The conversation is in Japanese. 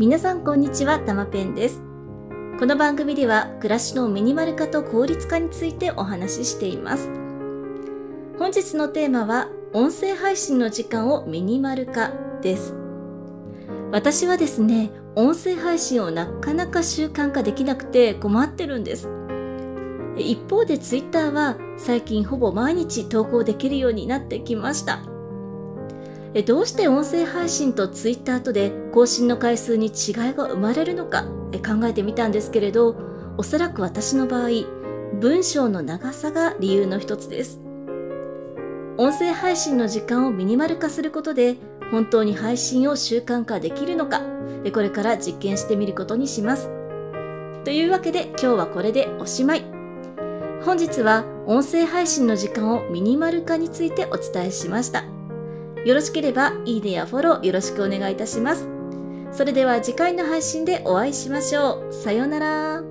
皆さんこんにちは、たまペンです。この番組では暮らしのミニマル化と効率化についてお話ししています。本日のテーマは音声配信の時間をミニマル化です。私はですね、音声配信をなかなか習慣化できなくて困ってるんです。一方でツイッターは最近ほぼ毎日投稿できるようになってきました。どうして音声配信とツイッターとで更新の回数に違いが生まれるのか考えてみたんですけれど、おそらく私の場合、文章の長さが理由の一つです。音声配信の時間をミニマル化することで本当に配信を習慣化できるのか、これから実験してみることにします。というわけで今日はこれでおしまい。本日は音声配信の時間をミニマル化についてお伝えしました。よろしければいいねやフォローよろしくお願いいたします。それでは次回の配信でお会いしましょう。さようなら。